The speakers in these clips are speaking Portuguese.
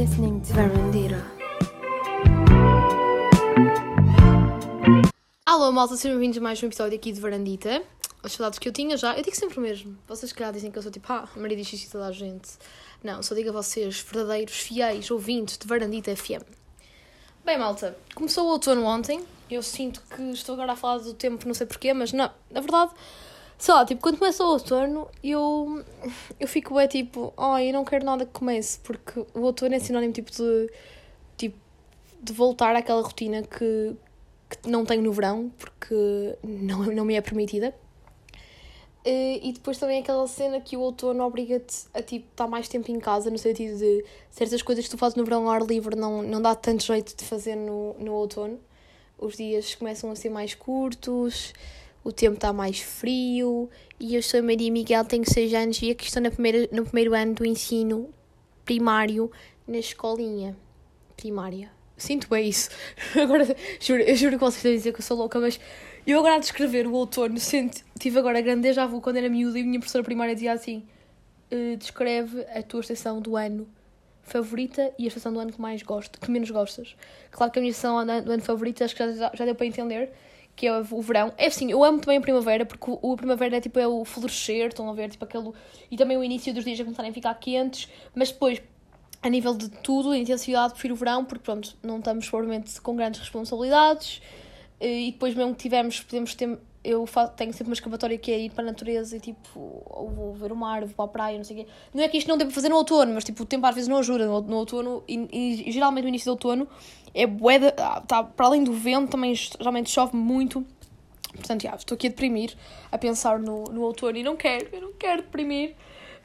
listening to Verandira. Alô, malta, sejam bem-vindos a mais um episódio aqui de Varandita. As saudades que eu tinha já, eu digo sempre o mesmo. Vocês, calhar, dizem que eu sou tipo, ah, Maria diz isto toda a gente. Não, só digo a vocês, verdadeiros, fiéis ouvintes de Varandita FM. Bem, malta, começou o outono ontem. Eu sinto que estou agora a falar do tempo, não sei porquê, mas não, na verdade, sei lá, tipo, quando começa o outono, eu, eu fico bem tipo, ai, eu não quero nada que comece, porque o outono é sinónimo tipo de, tipo, de voltar àquela rotina que, que não tenho no verão, porque não, não me é permitida. Eh, E depois também aquela cena que o outono obriga-te a tipo, estar mais tempo em casa, no sentido de certas coisas que tu fazes no verão ao ar livre não, não dá tanto jeito de fazer no, no outono. Os dias começam a ser mais curtos, o tempo está mais frio. E eu sou Maria Miguel, tenho 6 anos e aqui estou na primeira, no primeiro ano do ensino primário na escolinha primária. Sinto bem isso. Agora, juro, eu juro que vocês estão a dizer que eu sou louca, mas eu agora a descrever o outono, sinto, tive agora a grande déjà vu quando era miúda e a minha professora primária dizia assim: "Eh, descreve a tua estação do ano favorita e a estação do ano que mais gosto, que menos gostas. Claro que a minha estação do ano favorita acho que já, já deu para entender, que é o verão. É assim, eu amo também a primavera, porque o, a primavera é tipo é o florescer, estão a ver, tipo aquele. E também o início dos dias a começarem a ficar quentes, mas depois a nível de tudo, a intensidade, prefiro o verão, porque pronto, não estamos provavelmente com grandes responsabilidades eh, e depois mesmo que tivermos, podemos ter, eu fa- tenho sempre uma escapatória que é ir para a natureza e tipo, ou vou ver o mar, ou vou para a praia, não sei o quê. Não é que isto não para fazer no outono, mas tipo, o tempo às vezes não ajuda no, no outono e, e geralmente no início do outono é bué de- ah, tá, para além do vento também geralmente chove muito. Portanto, já, estou aqui a deprimir, a pensar no, no outono e não quero, eu não quero deprimir.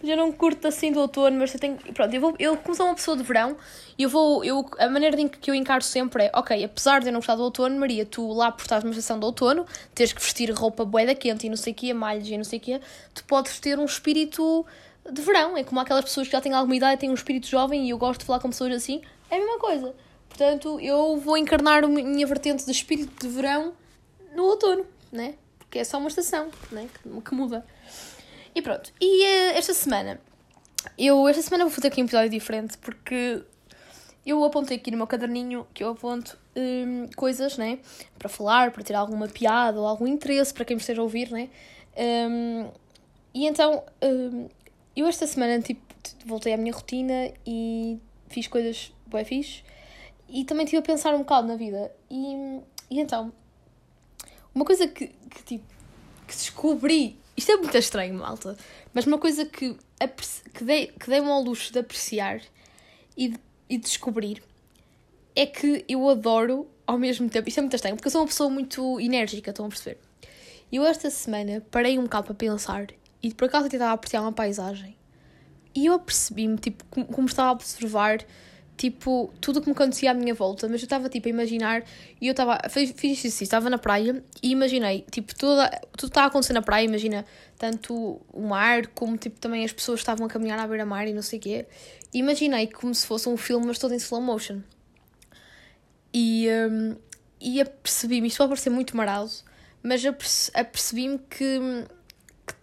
Eu não curto assim do outono, mas eu tenho. Pronto, eu vou. Eu, como sou uma pessoa de verão, eu vou. Eu, a maneira em que eu encaro sempre é: ok, apesar de eu não gostar do outono, Maria, tu lá por estás numa estação de outono, tens que vestir roupa boeda quente e não sei o quê, malhas e não sei o quê, tu podes ter um espírito de verão. É como aquelas pessoas que já têm alguma idade e têm um espírito jovem e eu gosto de falar com pessoas assim. É a mesma coisa. Portanto, eu vou encarnar a minha vertente de espírito de verão no outono, né? Porque é só uma estação, né? Que, muda. E pronto. E eh, esta semana, eu esta semana vou fazer aqui um episódio diferente porque eu apontei aqui no meu caderninho que eu aponto hum, coisas, né? Para falar, para ter alguma piada ou algum interesse para quem me esteja a ouvir, né? Hum, e então, hum, eu esta semana, tipo, voltei à minha rotina e fiz coisas bem fixe. E também estive a pensar um bocado na vida. E, e então, uma coisa que, que, tipo, que descobri, isto é muito estranho, malta, mas uma coisa que, que, dei, que dei-me ao luxo de apreciar e e de descobrir é que eu adoro ao mesmo tempo, isto é muito estranho, porque eu sou uma pessoa muito enérgica, estão a perceber? Eu esta semana parei um bocado para pensar e por acaso até estava a apreciar uma paisagem e eu apercebi-me, tipo, como, como estava a observar, tipo, tudo o que me acontecia à minha volta, mas eu estava, tipo, a imaginar, e eu estava, fiz, fiz isso, estava na praia, e imaginei, tipo, toda, tudo estava a acontecer na praia, imagina, tanto o mar, como, tipo, também as pessoas estavam a caminhar à beira-mar e não sei o quê, e imaginei como se fosse um filme, mas todo em slow motion. E, hum, e apercebi-me, isto pode parecer muito marado, mas aperce- apercebi-me que, que,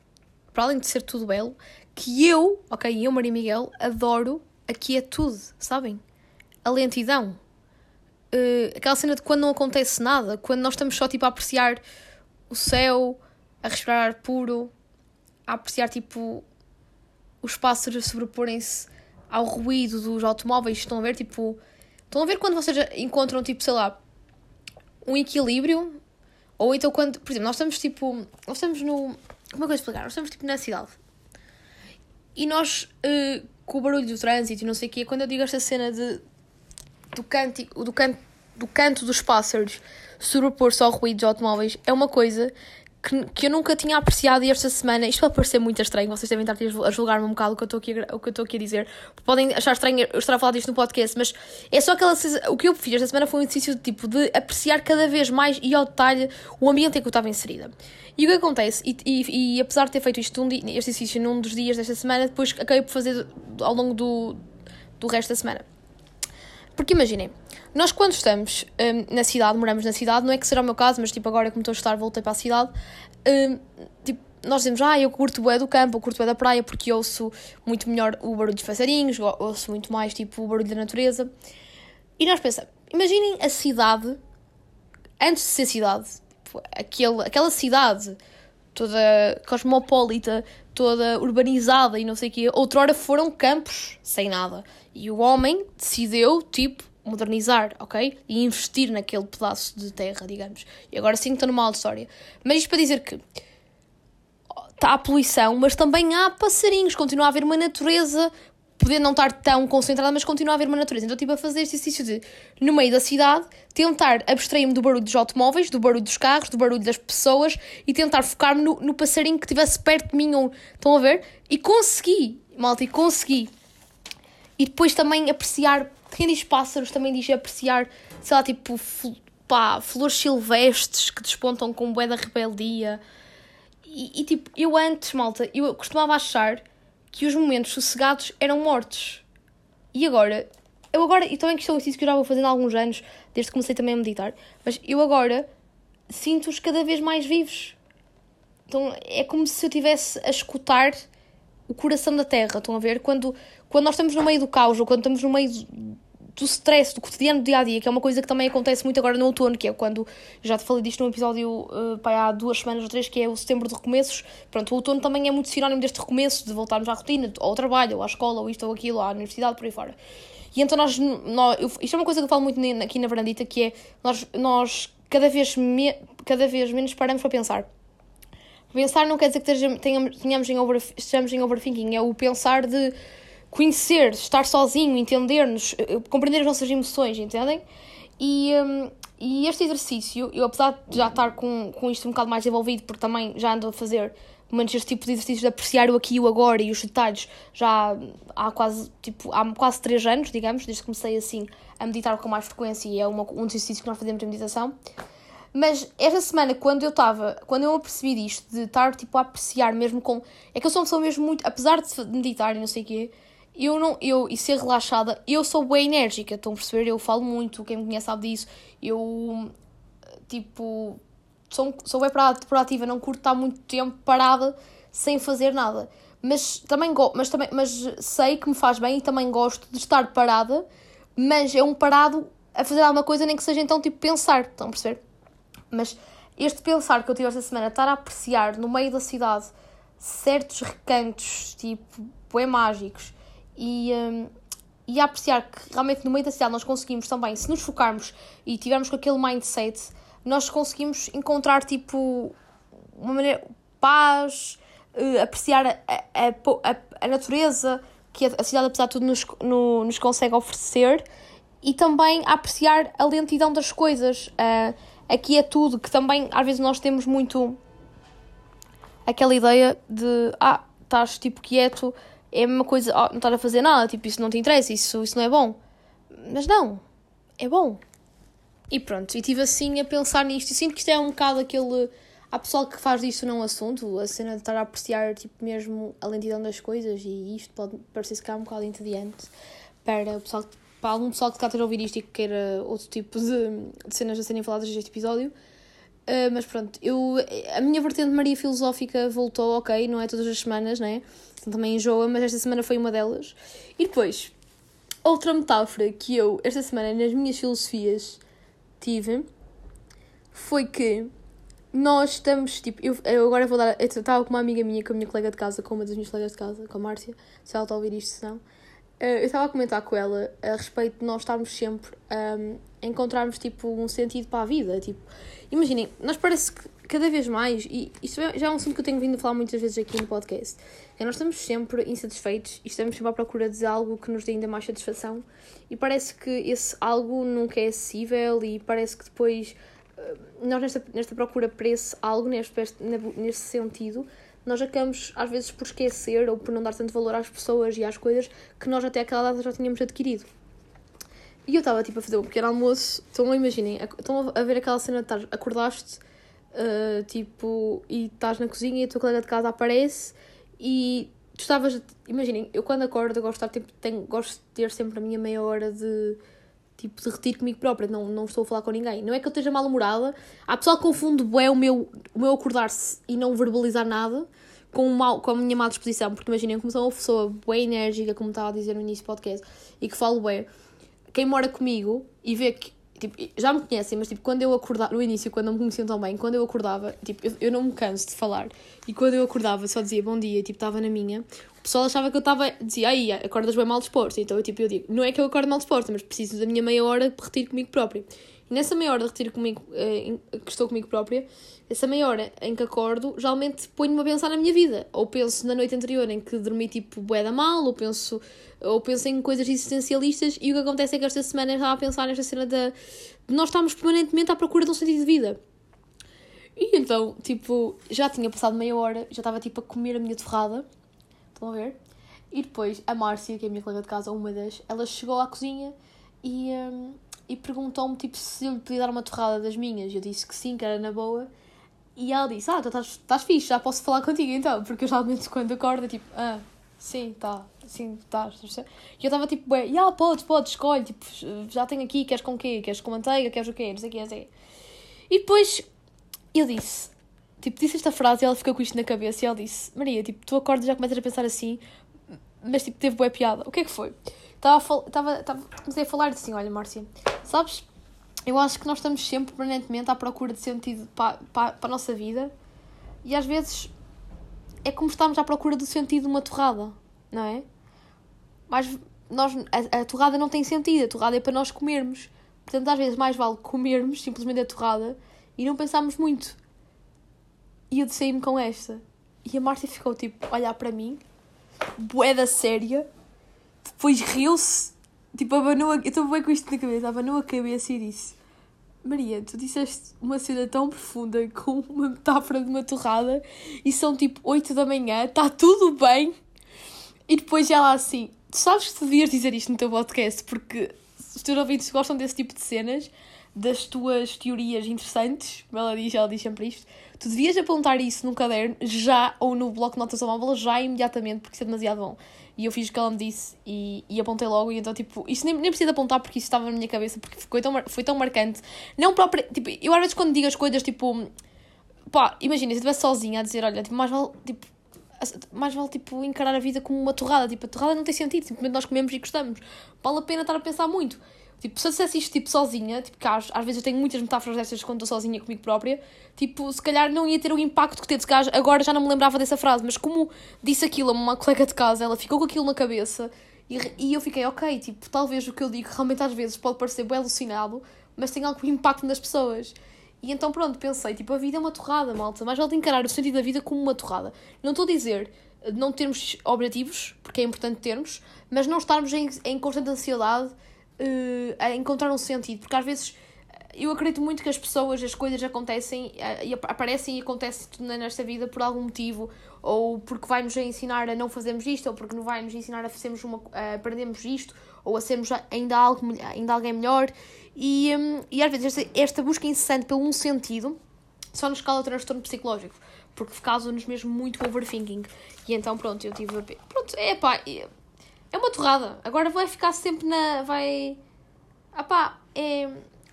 para além de ser tudo belo, que eu, ok, eu, Maria Miguel, adoro a quietude, sabem? A lentidão. Eh, aquela cena de quando não acontece nada, quando nós estamos só tipo a apreciar o céu, a respirar ar puro, a apreciar tipo os pássaros sobreporem-se ao ruído dos automóveis, estão a ver tipo. Estão a ver quando vocês encontram tipo, sei lá, um equilíbrio? Ou então quando, por exemplo, nós estamos tipo. Nós estamos no. Como é que eu explicar? Nós estamos tipo na cidade. E nós, eh, com o barulho do trânsito e não sei o quê, quando eu digo esta cena de, do, cântico, do, can, do canto dos pássaros sobrepor-se ao ruído dos automóveis, é uma coisa que, que eu nunca tinha apreciado e esta semana, isto pode parecer muito estranho, vocês devem estar a julgar-me um bocado o que eu estou aqui, aqui a dizer, podem achar estranho eu estar a falar disto no podcast, mas é só aquela o que eu fiz esta semana foi um exercício de tipo de apreciar cada vez mais e ao detalhe o ambiente em que eu estava inserida. E o que acontece, e, e, e apesar de ter feito isto um dia, este exercício num dos dias desta semana, depois acabei por fazer ao longo do, do resto da semana. Porque imaginem, nós quando estamos hum, na cidade, moramos na cidade, não é que será o meu caso, mas tipo agora como estou a estar, voltei para a cidade, hum, tipo, nós dizemos, ah, eu curto o do campo, eu curto o da praia, porque ouço muito melhor o barulho dos passarinhos, ouço muito mais, tipo, o barulho da natureza. E nós pensamos, imaginem a cidade, antes de ser cidade, tipo, aquele, aquela cidade toda cosmopolita, toda urbanizada e não sei o quê, outrora foram campos sem nada. E o homem decidiu, tipo, modernizar, ok? E investir naquele pedaço de terra, digamos. E agora sim estou numa história. Mas isto para dizer que está a poluição, mas também há passarinhos, continua a haver uma natureza, poder não estar tão concentrada, mas continua a haver uma natureza. Então, tipo, a fazer exercício de, no meio da cidade, tentar abstrair-me do barulho dos automóveis, do barulho dos carros, do barulho das pessoas e tentar focar-me no, no passarinho que estivesse perto de mim. Ou, estão a ver? E consegui, malta, e consegui. E depois também apreciar, quem diz pássaros também diz apreciar, sei lá, tipo, pá, flores silvestres que despontam com bué da rebeldia. E, e, tipo, eu antes, malta, eu costumava achar que os momentos sossegados eram mortos. E agora, eu agora, e também que isto é um exercício que eu já vou fazendo há alguns anos, desde que comecei também a meditar, mas eu agora sinto-os cada vez mais vivos. Então é como se eu estivesse a escutar o coração da terra, estão a ver? Quando, quando nós estamos no meio do caos ou quando estamos no meio do stress, do cotidiano do dia a dia, que é uma coisa que também acontece muito agora no outono, que é quando já te falei disto num episódio uh, pá, há duas semanas ou três, que é o setembro de recomeços. Pronto, o outono também é muito sinónimo deste recomeço, de voltarmos à rotina, ao trabalho, ou à escola, ou isto ou aquilo, à universidade, por aí fora. E então nós, nós eu, isto é uma coisa que eu falo muito aqui na Varandita, que é nós, nós cada, vez me, cada vez menos paramos para pensar. Pensar não quer dizer que tenhamos, tenhamos em over, estejamos em overthinking, é o pensar de conhecer, estar sozinho, entender-nos, eh, compreender as nossas emoções, entendem? E, um, e este exercício, eu apesar de já estar com, com isto um bocado mais envolvido, porque também já ando a fazer menos este tipo de exercícios de apreciar o aqui e o agora e os detalhes já há quase, tipo, há quase 3 anos, digamos, desde que comecei assim a meditar com mais frequência e é uma, um dos exercícios que nós fazemos de meditação. Mas esta semana, quando eu estava, quando eu apercebi disto, de estar tipo a apreciar mesmo com. É que eu sou uma pessoa mesmo muito. Apesar de meditar e não sei o quê, eu não, eu, e ser relaxada, eu sou bem enérgica, estão a perceber? Eu falo muito, quem me conhece sabe disso. Eu, tipo, sou, sou bem proativa, não curto estar muito tempo parada sem fazer nada. Mas também, mas também mas sei que me faz bem e também gosto de estar parada, mas é um parado a fazer alguma coisa, nem que seja então tipo pensar, estão a perceber? Mas este pensar que eu tive esta semana, estar a apreciar no meio da cidade certos recantos, tipo, bem mágicos, e, um, e a apreciar que realmente no meio da cidade nós conseguimos também, se nos focarmos e tivermos com aquele mindset, nós conseguimos encontrar tipo uma maneira paz, uh, apreciar a, a, a, a, natureza que a, cidade, apesar de tudo, nos, no, nos consegue oferecer e também apreciar a lentidão das coisas, uh, aqui é tudo, que também às vezes nós temos muito aquela ideia de ah, estás tipo quieto é a mesma coisa, oh, não estar a fazer nada, tipo, isso não te interessa, isso, isso não é bom. Mas não, é bom. E pronto, e estive assim a pensar nisto e sinto que isto é um bocado aquele. Há pessoal que faz disto não assunto, a cena de estar a apreciar tipo, mesmo a lentidão das coisas e isto pode parecer se calhar um bocado entediante para, o pessoal, para algum pessoal que está a ter a ouvir isto e que queira outro tipo de, de cenas a serem faladas neste episódio. Uh, mas pronto, eu, a minha vertente Maria Filosófica voltou, ok, não é todas as semanas, né? Também enjoa, mas esta semana foi uma delas. E depois, outra metáfora que eu, esta semana, nas minhas filosofias, tive foi que nós estamos, tipo, eu, eu agora vou dar. Eu estava com uma amiga minha, com a minha colega de casa, com uma das minhas colegas de casa, com a Márcia, se ela está a ouvir isto, se não. Eh, eu estava a comentar com ela a respeito de nós estarmos sempre um, a encontrarmos tipo um sentido para a vida. Tipo, imaginem, nós parece que cada vez mais, e isto já é um assunto que eu tenho vindo a falar muitas vezes aqui no podcast, é nós estamos sempre insatisfeitos e estamos sempre à procura de algo que nos dê ainda mais satisfação e parece que esse algo nunca é acessível e parece que depois eh, nós nesta, nesta procura por esse algo, neste, nesse sentido, nós acabamos às vezes por esquecer ou por não dar tanto valor às pessoas e às coisas que nós até aquela data já tínhamos adquirido. E eu estava tipo a fazer um pequeno almoço, então imaginem, estão a ver aquela cena de estar, acordaste uh, tipo, e estás na cozinha e a tua colega de casa aparece e tu estavas, imaginem, eu quando acordo eu gosto de, estar, tipo, tenho, gosto de ter sempre a minha meia hora de tipo, de retiro comigo própria, não, não estou a falar com ninguém. Não é que eu esteja mal-humorada, há pessoal que confunde bué o meu, o meu acordar-se e não verbalizar nada com, mal, com a minha má disposição, porque imaginem como sou uma pessoa bué enérgica, como estava a dizer no início do podcast, e que falo bué, quem mora comigo e vê que tipo, já me conhecem, mas tipo, quando eu acordava, no início, quando não me conheciam tão bem, quando eu acordava, tipo, eu, eu não me canso de falar, e quando eu acordava só dizia bom dia, tipo, estava na minha, o pessoal achava que eu estava, dizia, aí, acordas bem mal disposto, então eu, tipo, eu digo, não é que eu acordo mal disposto, mas preciso da minha meia hora de retiro comigo própria. Nessa meia hora de retiro comigo, eh, que estou comigo própria, essa meia hora em que acordo, geralmente ponho-me a pensar na minha vida. Ou penso na noite anterior em que dormi tipo bué da mal, ou penso, ou penso em coisas existencialistas, e o que acontece é que esta semana eu estava a pensar nesta cena de, de nós estarmos permanentemente à procura de um sentido de vida. E então, tipo, já tinha passado meia hora, já estava tipo a comer a minha torrada. Estão a ver? E depois a Márcia, que é a minha colega de casa, uma das, ela chegou à cozinha e, um, e perguntou-me tipo, se eu lhe podia dar uma torrada das minhas. Eu disse que sim, que era na boa. E ela disse: Ah, tu estás, estás fixe, já posso falar contigo então. Porque eu geralmente quando acordo, tipo, ah, sim, tá, sim, estás. E eu estava tipo, ué, yeah, podes, podes, escolhe, tipo, já tenho aqui, queres com o quê? Queres com manteiga? Queres o quê? Não sei o quê, não sei. E depois eu disse, tipo, disse esta frase e ela ficou com isto na cabeça e ela disse: Maria, tipo, tu acordas e já começas a pensar assim, mas tipo, teve boa piada. O que é que foi? Estava, estava, estava, comecei a falar assim: Olha, Márcia, sabes, eu acho que nós estamos sempre permanentemente à procura de sentido para, para, para a nossa vida e às vezes é como estamos à procura do sentido de uma torrada, não é? Mas nós, a, a torrada não tem sentido, a torrada é para nós comermos. Portanto, às vezes mais vale comermos simplesmente a torrada e não pensámos muito. E eu saí-me com esta. E a Márcia ficou tipo, a olhar para mim, boeda séria, depois riu-se, tipo, abanou a... Eu estou bem com isto na cabeça, abanou a cabeça e disse: Maria, tu disseste uma cena tão profunda com uma metáfora de uma torrada e são tipo 8 da manhã, está tudo bem. E depois ela assim, tu sabes que tu devias dizer isto no teu podcast porque os teus ouvintes gostam desse tipo de cenas das tuas teorias interessantes, ela diz, ela diz sempre isto, tu devias apontar isso num caderno já ou no bloco de notas móvel já imediatamente, porque isso é demasiado bom. E eu fiz o que ela me disse e, e apontei logo, e então, tipo, isto nem, nem preciso apontar porque isso estava na minha cabeça, porque foi tão, foi tão marcante. Não próprio, tipo, eu às vezes quando digo as coisas, tipo, pá, imagina, se eu estivesse sozinha a dizer, olha, tipo, mais vale, tipo, mais vale, tipo, encarar a vida como uma torrada, tipo, a torrada não tem sentido, simplesmente nós comemos e gostamos. Vale a pena estar a pensar muito. Tipo, se eu dissesse isto tipo, sozinha, tipo, que às, às vezes eu tenho muitas metáforas dessas quando estou sozinha comigo própria, tipo, se calhar não ia ter o impacto que teve. Se agora já não me lembrava dessa frase, mas como disse aquilo a uma colega de casa, ela ficou com aquilo na cabeça e, e eu fiquei, ok, tipo, talvez o que eu digo realmente às vezes pode parecer bem alucinado, mas tem algum impacto nas pessoas. E então pronto, pensei, tipo, a vida é uma torrada, malta, mas vale encarar o sentido da vida como uma torrada. Não estou a dizer não termos objetivos, porque é importante termos, mas não estarmos em, em constante ansiedade uh, a encontrar um sentido, porque às vezes eu acredito muito que as pessoas, as coisas acontecem uh, e aparecem e acontecem nesta vida por algum motivo, ou porque vai-nos ensinar a não fazermos isto, ou porque não vai-nos ensinar a fazermos uma, a aprendermos isto, ou a sermos ainda, algo, ainda alguém melhor. E, um, e às vezes esta, esta busca incessante pelo um sentido só nos causa transtorno psicológico, porque causa-nos mesmo muito overthinking. E então, pronto, eu tive. Pronto, é pá. Uma torrada. Agora vai ficar sempre na. Vai. Ah pá, é.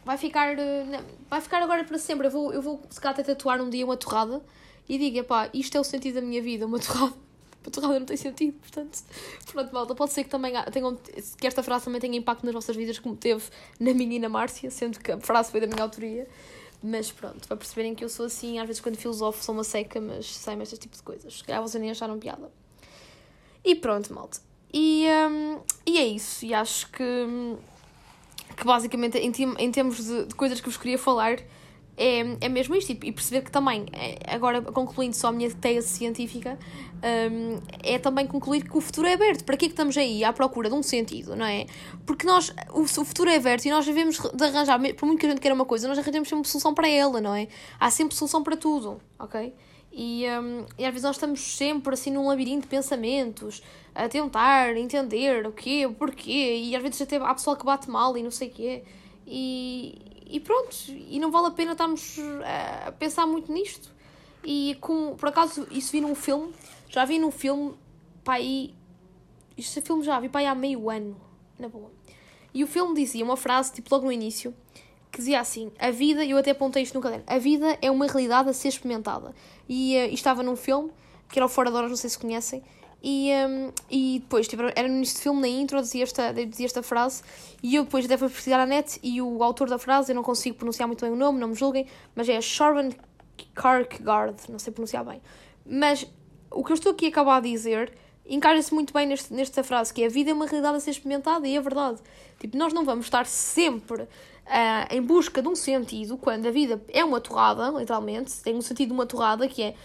Vai ficar. Eh, vai ficar agora para sempre. Eu vou, eu vou se calhar até tatuar um dia uma torrada e diga, pá, isto é o sentido da minha vida, uma torrada. Uma torrada não tem sentido, portanto, pronto, malta. Pode ser que também tenham, que esta frase também tenha impacto nas vossas vidas, como teve na minha e na Márcia, sendo que a frase foi da minha autoria. Mas pronto, para perceberem que eu sou assim, às vezes quando filosofo sou uma seca, mas saem este tipo de coisas. Se calhar vocês nem acharam piada. E pronto, malta. E, um, e é isso. E acho que, que basicamente, em, em termos de, de coisas que vos queria falar, é, é mesmo isto. E perceber que também, é, agora concluindo só a minha tese científica, um, é também concluir que o futuro é aberto. Para que é que estamos aí à procura de um sentido, não é? Porque nós, o, o futuro é aberto e nós devemos de arranjar, por muito que a gente queira uma coisa, nós arranjamos sempre solução para ela, não é? Há sempre solução para tudo, ok? E, um, e às vezes nós estamos sempre assim num labirinto de pensamentos, a tentar entender o quê, o porquê, e às vezes até há pessoal que bate mal e não sei o quê. E, e pronto, e não vale a pena estarmos a pensar muito nisto. E com, por acaso isso vi num filme, já vi num filme, pá, aí. Este filme já vi, pá, aí há meio ano, na boa. E o filme dizia uma frase, tipo, logo no início, que dizia assim: A vida, eu até apontei isto no caderno, a vida é uma realidade a ser experimentada. E, uh, e estava num filme, que era o Fora de Horas, não sei se conhecem, e, um, e depois, tipo, era no início do filme, na intro, dizia esta, dizia esta frase, e eu depois até fui pesquisar na net, e o autor da frase, eu não consigo pronunciar muito bem o nome, não me julguem, mas é Sharon Kierkegaard, não sei pronunciar bem. Mas o que eu estou aqui a acabar de dizer encaixa-se muito bem neste, nesta frase, que é a vida é uma realidade a ser experimentada, e é verdade. Tipo, nós não vamos estar sempre uh, em busca de um sentido, quando a vida é uma torrada, literalmente, tem um sentido de uma torrada, que é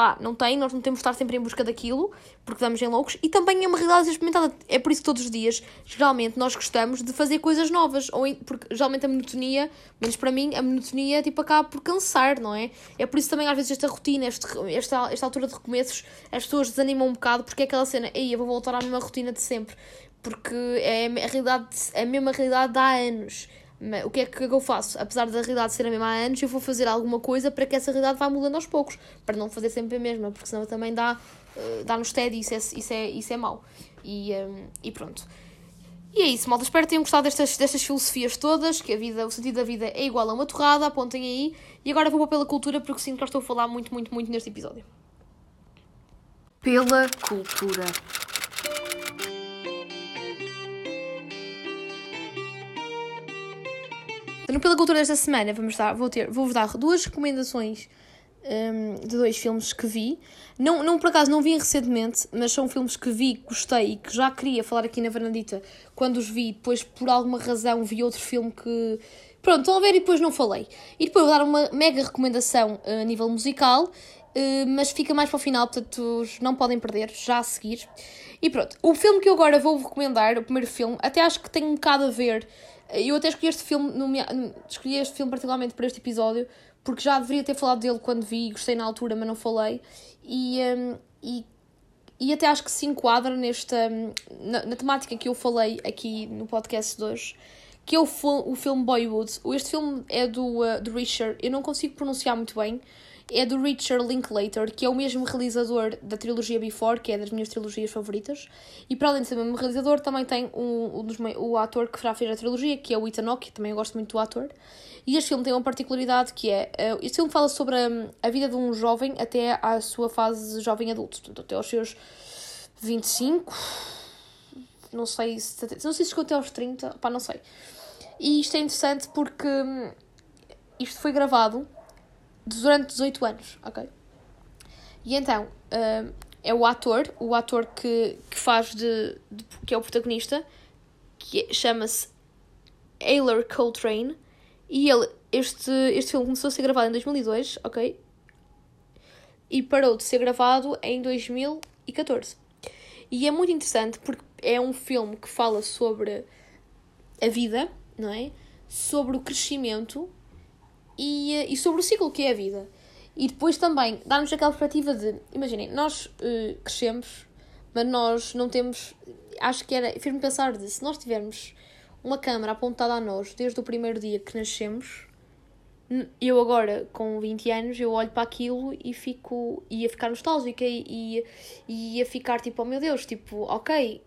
pá, não tem, nós não temos de estar sempre em busca daquilo, porque damos em loucos, e também é uma realidade experimentada. É por isso que todos os dias, geralmente, nós gostamos de fazer coisas novas, ou em, porque geralmente a monotonia, menos para mim, a monotonia tipo, acaba por cansar, não é? É por isso também, às vezes, esta rotina, este, esta, esta altura de recomeços, as pessoas desanimam um bocado, porque é aquela cena, ei, eu vou voltar à mesma rotina de sempre, porque é a, realidade, a mesma realidade de há anos. Mas, o que é que eu faço? Apesar da realidade ser a mesma há anos, eu vou fazer alguma coisa para que essa realidade vá mudando aos poucos, para não fazer sempre a mesma, porque senão também dá, uh, dá nos TED e isso é, isso é, isso é mau. E, um, ehm, e pronto. E é isso, malta. Espero que tenham gostado destas, destas filosofias todas, que a vida, o sentido da vida é igual a uma torrada, apontem aí. E agora vou pela cultura, porque sinto que eu estou a falar muito, muito, muito neste episódio. Pela cultura. Pela Cultura desta semana vamos dar, vou ter, vou-vos dar duas recomendações um, de dois filmes que vi. Não, não, por acaso, não vi recentemente, mas são filmes que vi, gostei e que já queria falar aqui na Varandita quando os vi. Depois, por alguma razão, vi outro filme que. Pronto, estão a ver e depois não falei. E depois vou dar uma mega recomendação uh, a nível musical, uh, mas fica mais para o final, portanto não podem perder, já a seguir. E pronto, o filme que eu agora vou recomendar, o primeiro filme, até acho que tem um bocado a ver eu até escolhi este filme, escolhi este filme particularmente para este episódio, porque já deveria ter falado dele quando vi, gostei na altura, mas não falei. E, um, e, e até acho que se enquadra nesta, hum, na, na, temática que eu falei aqui no podcast de hoje, que é o, o filme Boyhood. Este filme é do, uh, do Richard, eu não consigo pronunciar muito bem, é do Richard Linklater, que é o mesmo realizador da trilogia Before, que é das minhas trilogias favoritas. E para além de ser o mesmo realizador, também tem um, um dos, o ator que já fez a trilogia, que é o Ethan Hawke, também eu gosto muito do ator. E este filme tem uma particularidade que é, uh, este filme fala sobre a, a vida de um jovem até à sua fase jovem adulto, portanto, até aos seus 25, não sei se, não sei se chegou até aos 30, pá, não sei. E isto é interessante porque hum, isto foi gravado durante 18 anos, ok? E então, uh, é o ator, o ator que, que faz de, de que é o protagonista, que é, chama-se Ayler Coltrane, e ele, este, este filme começou a ser gravado em 2002, ok? E parou de ser gravado em 2014. E é muito interessante porque é um filme que fala sobre a vida, não é? Sobre o crescimento e, eh, e sobre o ciclo que é a vida. E depois também dá-nos aquela perspectiva de, imaginem, nós uh, crescemos, mas nós não temos. Acho que era. Fez-me pensar de se nós tivermos uma câmera apontada a nós desde o primeiro dia que nascemos, eu agora, com 20 anos, eu olho para aquilo e fico. ia ficar nostálgica e, e ia ficar tipo, oh meu Deus, tipo, ok,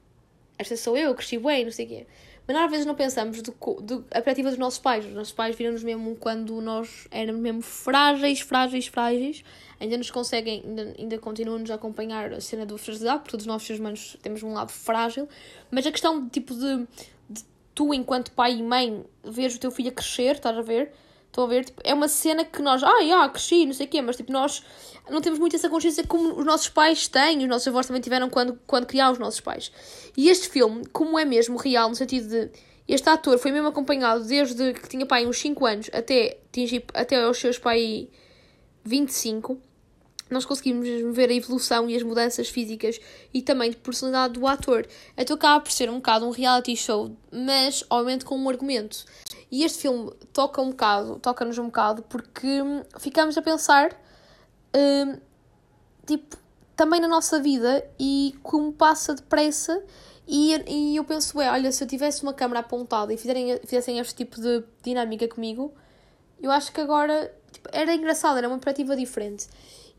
esta sou eu, cresci bem, não sei o quê. Mas nós às vezes não pensamos de, de, a perspectiva dos nossos pais. Os nossos pais viram-nos mesmo quando nós éramos mesmo frágeis, frágeis, frágeis. Ainda nos conseguem, ainda, ainda continuam-nos a acompanhar a cena do fragilidade, porque todos os nossos humanos temos um lado frágil. Mas a questão tipo de, de tu, enquanto pai e mãe, veres o teu filho a crescer, estás a ver? Estão a ver? Tipo, é uma cena que nós, ah, já, cresci, não sei o quê, mas tipo, nós não temos muito essa consciência como os nossos pais têm, os nossos avós também tiveram quando, quando criaram os nossos pais. E este filme, como é mesmo real, no sentido de este ator foi mesmo acompanhado desde que tinha pai uns 5 anos até, atingir, até aos seus pai 25, nós conseguimos ver a evolução e as mudanças físicas e também de personalidade do ator. Então acaba por ser um bocado um reality show, mas obviamente com um argumento. E este filme toca um bocado, toca-nos um bocado, porque ficamos a pensar, hum, tipo, também na nossa vida e como passa depressa. E, e eu penso, é, olha, se eu tivesse uma câmera apontada e fizerem, fizessem este tipo de dinâmica comigo, eu acho que agora tipo, era engraçado, era uma perspectiva diferente.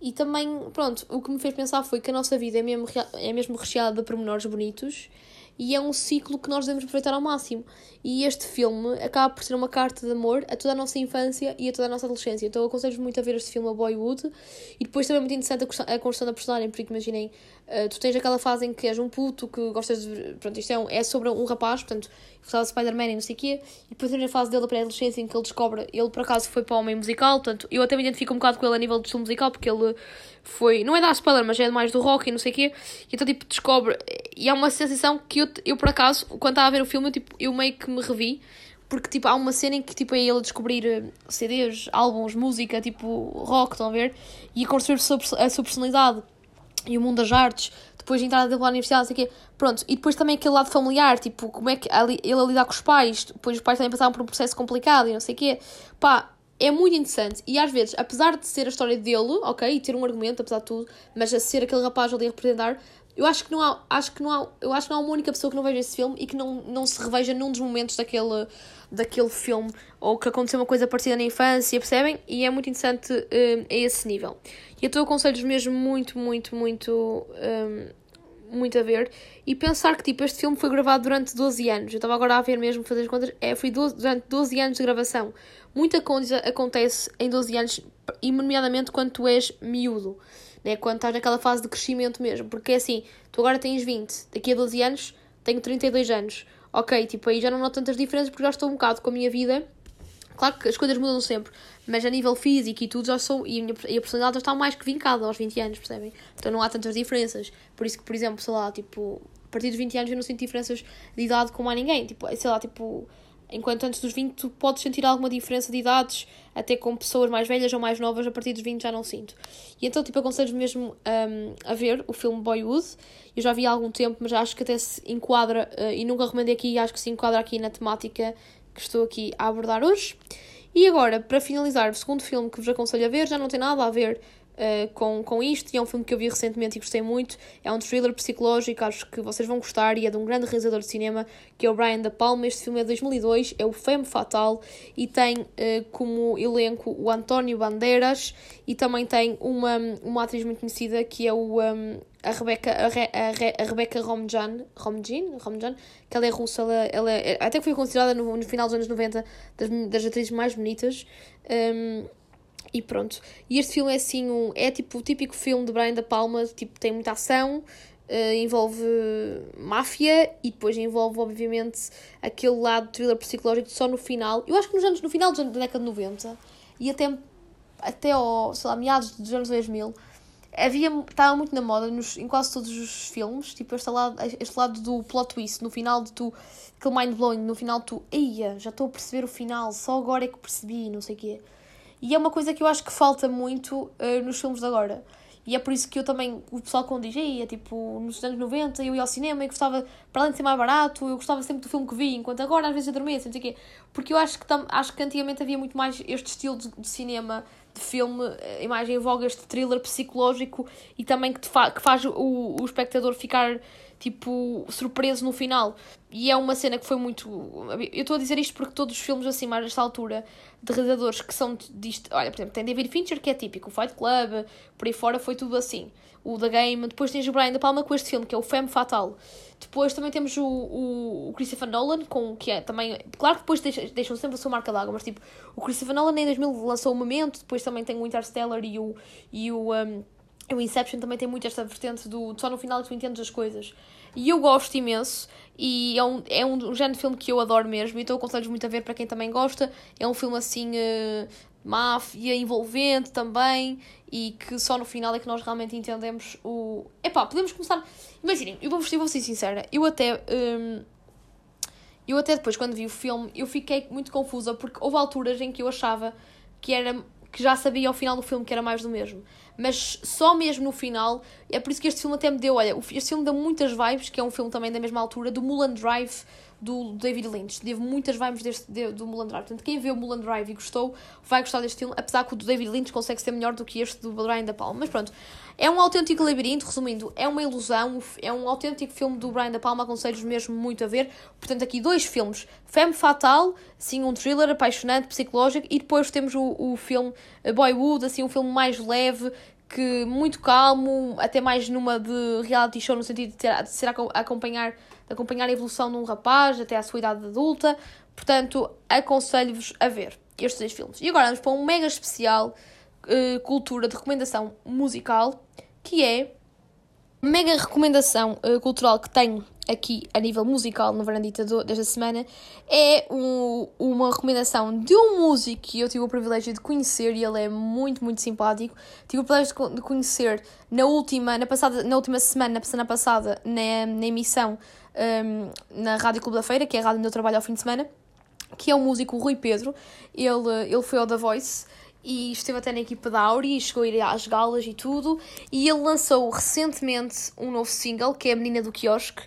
E também, pronto, o que me fez pensar foi que a nossa vida é mesmo, é mesmo recheada de pormenores bonitos e é um ciclo que nós devemos aproveitar ao máximo. E este filme acaba por ser uma carta de amor a toda a nossa infância e a toda a nossa adolescência. Então eu aconselho muito a ver este filme, a Boywood. E depois também é muito interessante a construção da personagem, porque imaginem, uh, tu tens aquela fase em que és um puto, que gostas de. Pronto, isto é, um, é sobre um rapaz, portanto, gostava de Spider-Man e não sei o quê. E depois tens a fase dele da pré-adolescência em que ele descobre. Ele por acaso foi para o homem musical, portanto, eu até me identifico um bocado com ele a nível de estilo musical, porque ele foi. Não é dar spoiler, mas é mais do rock e não sei o quê. E então, tipo, descobre. E é uma sensação que eu, eu por acaso, quando estava a ver o filme, eu, tipo, eu meio que me revi. Porque, tipo, há uma cena em que, tipo, é ele descobrir eh, CDs, álbuns, música, tipo, rock, estão a ver? E a construir a sua personalidade e o mundo das artes. Depois de entrar dele para a universidade, não sei o quê. Pronto. E depois também aquele lado familiar, tipo, como é que ele a lidar com os pais. Depois os pais também passaram por um processo complicado e não sei o quê. Pá, é muito interessante e às vezes, apesar de ser a história dele, ok, e ter um argumento, apesar de tudo, mas a ser aquele rapaz ali a representar, eu acho que não há, acho que não há, eu acho que não há uma única pessoa que não veja esse filme e que não, não se reveja num dos momentos daquele, daquele filme ou que aconteceu uma coisa parecida na infância, percebem? E é muito interessante um, a esse nível. E eu estou aconselho mesmo muito, muito, muito, um, muito a ver e pensar que tipo, este filme foi gravado durante 12 anos. Eu estava agora a ver mesmo, fazer as contas, é, foi 12, durante 12 anos de gravação. Muita coisa acontece em 12 anos, e nomeadamente quando tu és miúdo né? quando estás naquela fase de crescimento mesmo. Porque é assim, tu agora tens 20, daqui a 12 anos tenho 32 anos. Ok, tipo, aí já não noto tantas diferenças porque já estou um bocado com a minha vida. Claro que as coisas mudam sempre, mas a nível físico e tudo já sou. E a, minha, e a personalidade já está mais que vincada aos 20 anos, percebem? Então não há tantas diferenças. Por isso que, por exemplo, sei lá, tipo, a partir dos 20 anos eu não sinto diferenças de idade com mais ninguém. Tipo, sei lá, tipo Enquanto antes dos 20 tu podes sentir alguma diferença de idades, até com pessoas mais velhas ou mais novas, a partir dos 20 já não sinto. E então, tipo, aconselho mesmo um, a ver o filme Boyhood. Eu já vi há algum tempo, mas acho que até se enquadra, uh, e nunca recomendei aqui, acho que se enquadra aqui na temática que estou aqui a abordar hoje. E agora, para finalizar, o segundo filme que vos aconselho a ver, já não tem nada a ver uh, com, com isto, e é um filme que eu vi recentemente e gostei muito. É um thriller psicológico, acho que vocês vão gostar, e é de um grande realizador de cinema, que é o Brian Da Palma. Este filme é de 2002, é o Femme Fatal, e tem uh, como elenco o António Bandeiras, e também tem uma, uma atriz muito conhecida, que é o... Um, a Rebeca, a, Re, a, Re, a Rebeca Romjan, Romjan, que ela é russa, ela, ela é, até que foi considerada no, no final dos anos 90 das, das atrizes mais bonitas. Um, e pronto. E este filme é assim, um, é tipo o típico filme de Brian Da Palma, tipo, tem muita ação, uh, envolve máfia e depois envolve, obviamente, aquele lado thriller psicológico só no final. Eu acho que nos anos, no final da década de 90 e até, até ao, sei lá, meados dos anos 2000, havia, estava muito na moda nos, em quase todos os filmes, tipo este lado, este lado do plot twist, no final de tu, aquele mind blowing, no final tu, eia, já estou a perceber o final, só agora é que percebi, não sei o quê. E é uma coisa que eu acho que falta muito uh, nos filmes de agora. E é por isso que eu também, o pessoal quando diz, é tipo, nos anos 90 eu ia ao cinema e gostava, para além de ser mais barato, eu gostava sempre do filme que vi, enquanto agora às vezes adormeço, não sei o quê. Porque eu acho que, tam, acho que antigamente havia muito mais este estilo de, de cinema, de filme, a imagem em voga, este thriller psicológico e também que, fa que faz o, o espectador ficar tipo, surpreso no final. E é uma cena que foi muito. Eu estou a dizer isto porque todos os filmes, assim, mais nesta altura, de realizadores que são disto. Olha, por exemplo, tem David Fincher, que é típico, o Fight Club, por aí fora foi tudo assim. O The Game, depois tens o Brian De Palma com este filme, que é o Femme Fatal. Depois também temos o, o, o Christopher Nolan, com, que é também. Claro que depois deixam, deixam sempre a sua marca d'água, mas tipo, o Christopher Nolan em 2000 lançou o Momento, depois também tem o Interstellar e o. E o um, o Inception também tem muito esta vertente do só no final que tu entendes as coisas. E eu gosto imenso. E é um, é um, um género de filme que eu adoro mesmo. Então aconselho muito a ver para quem também gosta. É um filme assim. Uh, máfia, envolvente também. E que só no final é que nós realmente entendemos o. Epá, podemos começar. Imaginem, eu vou, eu vou ser sincera. Eu até. Um, eu até depois, quando vi o filme, eu fiquei muito confusa porque houve alturas em que eu achava que era que já sabia ao final do filme que era mais do mesmo. Mas só mesmo no final, é por isso que este filme até me deu, olha, este filme deu muitas vibes, que é um filme também da mesma altura, do Mulan Drive do David Lynch. Teve muitas vibes deste, de, do Mulan Drive. Portanto, quem vê o Mulan Drive e gostou, vai gostar deste filme, apesar que o do David Lynch consegue ser melhor do que este do Brian Da Palma. Mas pronto, é um autêntico labirinto, resumindo, é uma ilusão, é um autêntico filme do Brian Da Palma, aconselho mesmo muito a ver. Portanto, aqui dois filmes, Femme Fatal, sim, um thriller apaixonante, psicológico, e depois temos o, o filme Boywood, assim, um filme mais leve, que muito calmo, até mais numa de reality show, no sentido de, ter, de ser a acompanhar de acompanhar a evolução de um rapaz até à sua idade adulta. Portanto, aconselho-vos a ver estes dois filmes. E agora vamos para um mega especial uh, cultura de recomendação musical, que é mega recomendação uh, cultural que tenho aqui a nível musical no Varandita desta semana é um, uma recomendação de um músico que eu tive o privilégio de conhecer e ele é muito, muito simpático. Tive o privilégio de conhecer na última, na passada, na última semana, na semana passada, na, na emissão um, na Rádio Clube da Feira, que é a rádio onde eu trabalho ao fim de semana, que é o músico Rui Pedro. Ele, ele foi ao The Voice e esteve até na equipa da Auri e chegou a ir às galas e tudo. E ele lançou recentemente um novo single que é A Menina do Quiosque.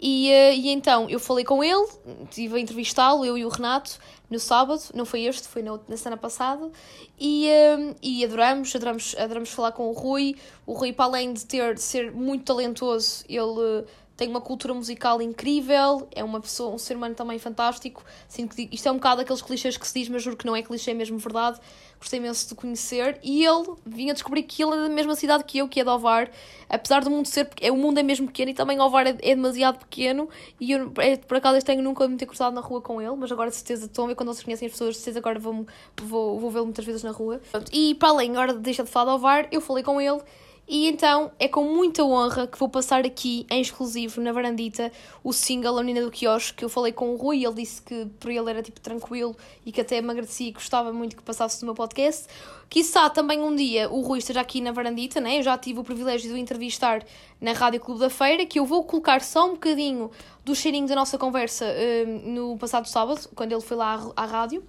E, uh, e então eu falei com ele, estive a entrevistá-lo, eu e o Renato, no sábado, não foi este, foi na, na semana passada, e, uh, e adoramos, adoramos, adoramos falar com o Rui. O Rui, para além de ter de ser muito talentoso, ele tem uma cultura musical incrível, é uma pessoa, um ser humano também fantástico. Sinto que isto é um bocado aqueles clichês que se diz, mas juro que não é clichê, é mesmo verdade. Gostei imenso de conhecer e ele vinha descobrir que ele é da mesma cidade que eu, que é de Ovar. Apesar do mundo ser, é, o mundo é mesmo pequeno e também Ovar é, é demasiado pequeno. E eu, é, por acaso, tenho nunca me ter cruzado na rua com ele, mas agora de certeza estou ver quando vocês conhecem as pessoas, de certeza agora vou, vou, vou vê-lo muitas vezes na rua. E para além, agora deixa de falar de Ovar, eu falei com ele e então é com muita honra que vou passar aqui em exclusivo na varandita o single A Menina do Quiosque que eu falei com o Rui. Ele disse que por ele era tipo tranquilo e que até me agradecia e gostava muito que passasse no meu podcast. Quissá também um dia o Rui esteja aqui na varandita, né? Eu já tive o privilégio de o entrevistar na Rádio Clube da Feira, que eu vou colocar só um bocadinho do cheirinho da nossa conversa uh, no passado sábado, quando ele foi lá à, à rádio.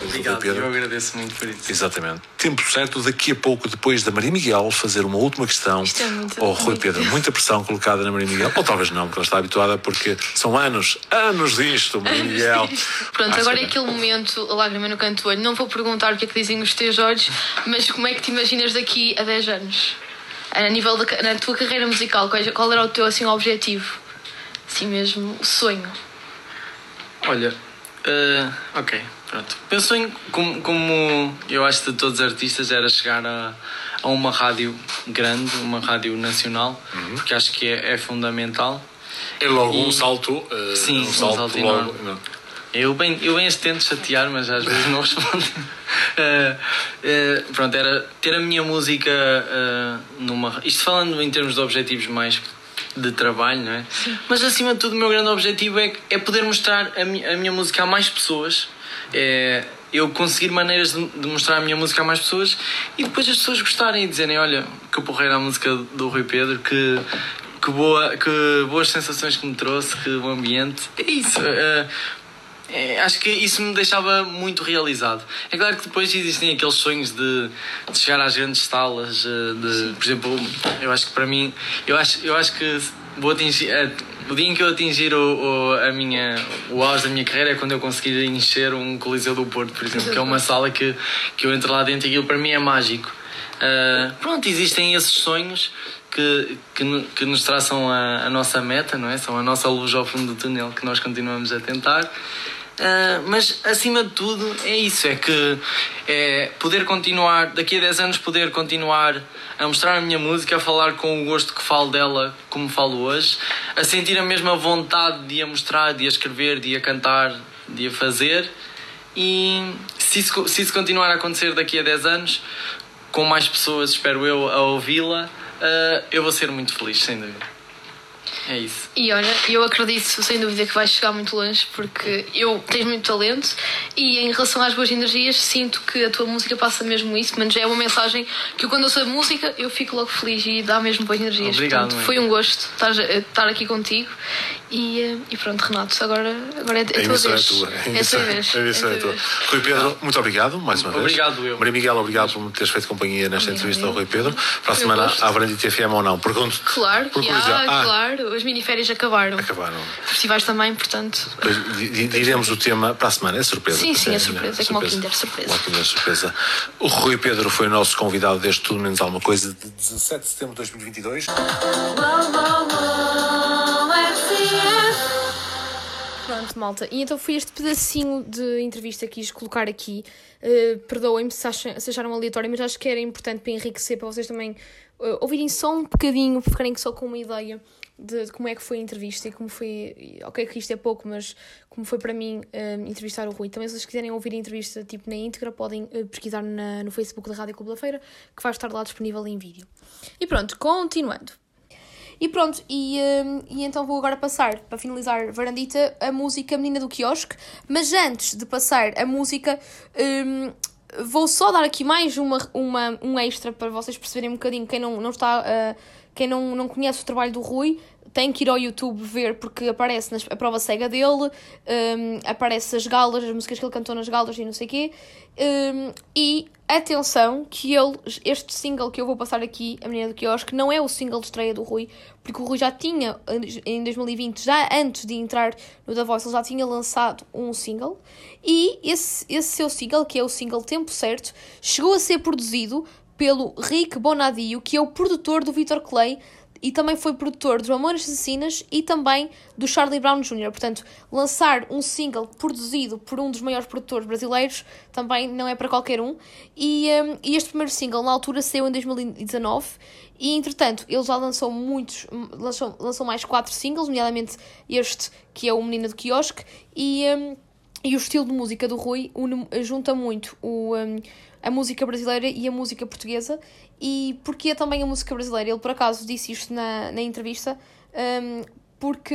Obrigado, Pedro. eu agradeço muito por isso. Exatamente. Tempo certo, daqui a pouco, depois da Maria Miguel, fazer uma última questão Isto é muito ao Rui Pedro. Muita pressão colocada na Maria Miguel, ou talvez não, porque ela está habituada, porque são anos, anos disto, Maria Miguel. Pronto, agora é aquele momento, a lágrima no canto do olho. Não vou perguntar o que é que dizem os teus olhos, mas como é que te imaginas daqui a 10 anos? A nível da na tua carreira musical, qual era o teu assim, objetivo? Assim mesmo, o sonho? Olha, uh, ok Pronto. Penso em, como, como eu acho de todos os artistas, era chegar a, a uma rádio grande, uma rádio nacional, uhum. porque acho que é, é fundamental. É logo e, um salto. Uh, sim, um salto, um salto logo. Não. Eu bem, eu bem tento chatear, mas às vezes não respondo. uh, uh, pronto, era ter a minha música numa. Isto falando em termos de objetivos mais de trabalho, não é? Sim. Mas acima de tudo, o meu grande objetivo é, é poder mostrar a, mi, a minha música a mais pessoas é eu conseguir maneiras de, de, mostrar a minha música a mais pessoas e depois as pessoas gostarem e dizerem: Olha, que porreira a música do Rui Pedro, que, que, boa, que boas sensações que me trouxe, que o ambiente. É isso. É, é, acho que isso me deixava muito realizado. É claro que depois existem aqueles sonhos de, de chegar às grandes salas, eh, de, por exemplo, eu acho que para mim, eu acho, eu acho que vou atingir. Eh, o dia em que eu atingir o, o, a minha, o auge da minha carreira é quando eu conseguir encher um Coliseu do Porto, por exemplo, que é uma sala que, que eu entro lá dentro e aquilo para mim é mágico. Uh, pronto, existem esses sonhos que, que, que nos traçam a, a, nossa meta, não é? São a nossa luz ao fundo do túnel que nós continuamos a tentar. Uh, mas acima de tudo é isso, é que é poder continuar, daqui a 10 anos poder continuar a mostrar a minha música, a falar com o gosto que falo dela como falo hoje, a sentir a mesma vontade de a mostrar, de a escrever, de a cantar, de a fazer. E se isso, se isso continuar a acontecer daqui a 10 anos, com mais pessoas, espero eu, a ouvi-la, uh, eu vou ser muito feliz, sem dúvida. É isso. E olha, eu acredito sem dúvida que vais chegar muito longe porque eu tens muito talento e em relação às boas energias sinto que a tua música passa mesmo isso, mas é uma mensagem que eu, quando eu sou música eu fico logo feliz e dá mesmo boas energias. Obrigado. Portanto, foi um gosto estar, estar aqui contigo e, eh, e pronto, Renato, agora, agora é, é a tua vez. É, tua. é, a tua vez. A emissão é, é tua. Rui Pedro, muito obrigado mais uma vez. Obrigado eu. Maria Miguel, obrigado por me teres feito companhia nesta entrevista ao Rui Pedro. Para a semana, à Varandita FM ou não? Pergunto. Claro, por yeah, ah, claro. As miniférias acabaram. Acabaram. Festivais também, portanto. diremos o tema para a semana, é surpresa. Sim, sim, é surpresa. É como o Kinder, surpresa. Kinder, surpresa. O Rui Pedro foi o nosso convidado deste Tudo Menos Alguma Coisa de 17 de setembro de 2022. Pronto, malta. E então foi este pedacinho de entrevista que quis colocar aqui. Uh, Perdoem-me se, se acharam aleatório, mas acho que era importante para enriquecer, para vocês também uh, ouvirem só um bocadinho, ficarem só com uma ideia de, de, como é que foi a entrevista e como foi. Ok, que isto é pouco, mas como foi para mim um, entrevistar o Rui. Também, se vocês quiserem ouvir a entrevista tipo na íntegra, podem uh, pesquisar na, no Facebook da Rádio Clube da Feira, que vai estar lá disponível em vídeo. E pronto, continuando. E pronto, e, um, e então vou agora passar, para finalizar Varandita, a música Menina do Quiosque. Mas antes de passar a música, um, vou só dar aqui mais uma, uma, um extra para vocês perceberem um bocadinho quem não, não está. Uh, quem não, não conhece o trabalho do Rui tem que ir ao YouTube ver porque aparece nas, a prova cega dele, um, aparece as galas, as músicas que ele cantou nas galas e não sei o quê. Um, e atenção que ele, este single que eu vou passar aqui, A Menina do Quiosque, não é o single de estreia do Rui, porque o Rui já tinha, em 2020, já antes de entrar no The Voice, ele já tinha lançado um single. E esse, esse seu single, que é o single Tempo Certo, chegou a ser produzido pelo Rick Bonadio, que é o produtor do Victor Clay e também foi produtor dos Mamonas Assassinas e também do Charlie Brown Jr. Portanto, lançar um single produzido por um dos maiores produtores brasileiros também não é para qualquer um. E, um, e este primeiro single, na altura, saiu em 2019 e, entretanto, ele já lançou muitos, lançou, lançou mais quatro singles, nomeadamente este, que é o Menina do Quiosque, e, um, e o estilo de música do Rui junta muito o... Um, a música brasileira e a música portuguesa. E porquê também a música brasileira? Ele, por acaso, disse isto na, na entrevista, um, porque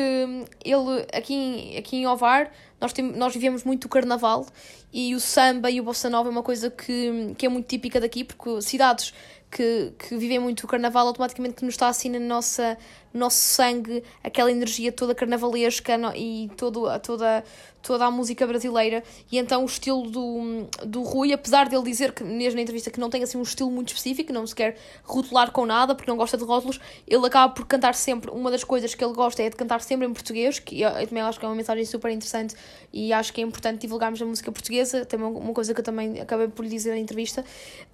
ele, aqui em, aqui em Ovar, nós, tem, nós vivemos muito o carnaval e o samba e o bossa nova é uma coisa que, que é muito típica daqui, porque cidades que, que vivem muito o carnaval automaticamente nos está assim na nossa, no nosso sangue aquela energia toda carnavalesca e todo, toda, toda a música brasileira. E então o estilo do, do Rui, apesar dele dizer que mesmo na entrevista que não tem assim um estilo muito específico, não se quer rotular com nada porque não gosta de rótulos, ele acaba por cantar sempre. Uma das coisas que ele gosta é de cantar sempre em português, que eu, eu também acho que é uma mensagem super interessante e acho que é importante divulgarmos a música portuguesa, também uma coisa que eu também acabei por lhe dizer na entrevista.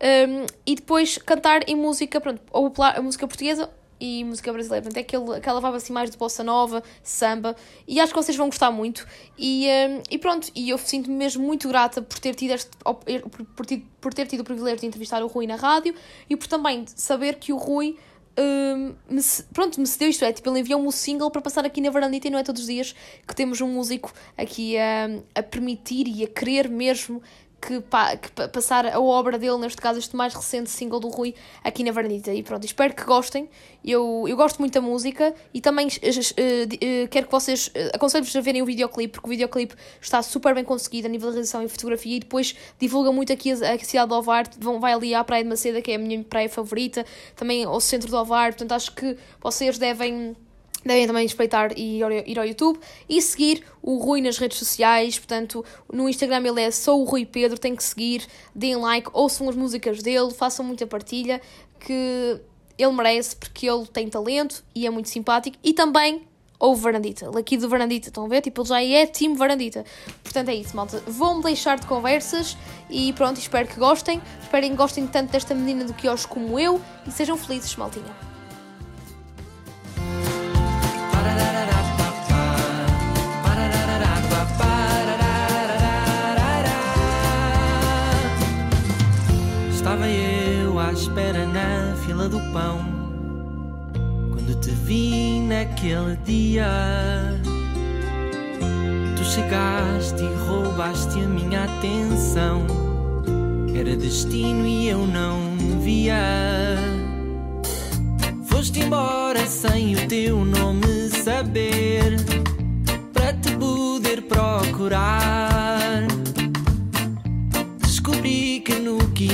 Um, e depois cantar em música, pronto, ou a música portuguesa e música brasileira. Portanto, é aquele, aquela vibe assim mais de bossa nova, samba, e acho que vocês vão gostar muito. E, um, e pronto, e eu sinto-me mesmo muito grata por ter, tido este, por, por, por ter tido o privilégio de entrevistar o Rui na rádio e por também saber que o Rui. Um, me, pronto, me cedeu isto, é tipo, ele enviou-me um single para passar aqui na varandita e não é todos os dias que temos um músico aqui a, a permitir e a querer mesmo que, pa, que passar a obra dele, neste caso este mais recente single do Rui, aqui na Varnita. E pronto, espero que gostem. Eu, eu gosto muito da música e também uh, uh, quero que vocês aconselho-vos a verem o videoclipe, porque o videoclipe está super bem conseguido a nível de realização e fotografia e depois divulga muito aqui a, a cidade de Ovar, vão, vai ali à Praia de Maceda, que é a minha praia favorita, também ao centro de Ovar, portanto acho que vocês devem Devem também respeitar e ir ao YouTube e seguir o Rui nas redes sociais. Portanto, no Instagram ele é só o Rui Pedro. Tem que seguir, deem like, ouçam as músicas dele, façam muita partilha, que ele merece porque ele tem talento e é muito simpático. E também ou Varandita, aqui do Varandita, estão a ver? Tipo, ele já é time Varandita. Portanto, é isso, malta. Vou-me deixar de conversas e pronto, espero que gostem. Espero que gostem tanto desta menina do quiosque como eu e sejam felizes, maltinha. À espera na fila do pão. Quando te vi naquele dia, tu chegaste e roubaste a minha atenção. Era destino e eu não via. Foste embora sem o teu nome saber, para te poder procurar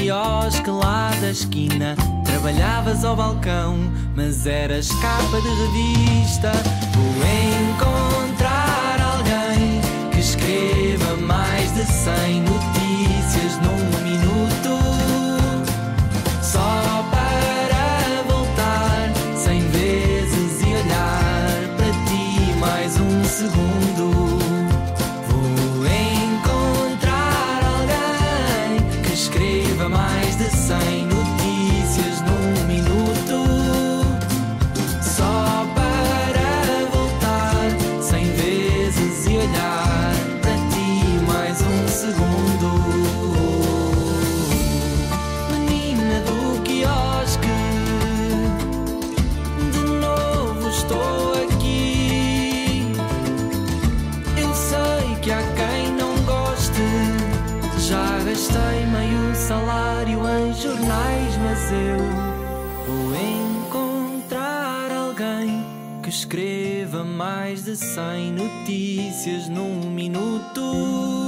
quiosque lá da esquina trabalhavas ao balcão, mas eras capa de revista. Vou encontrar alguém que escreva mais de cem notícias mais de cem notícias num minuto.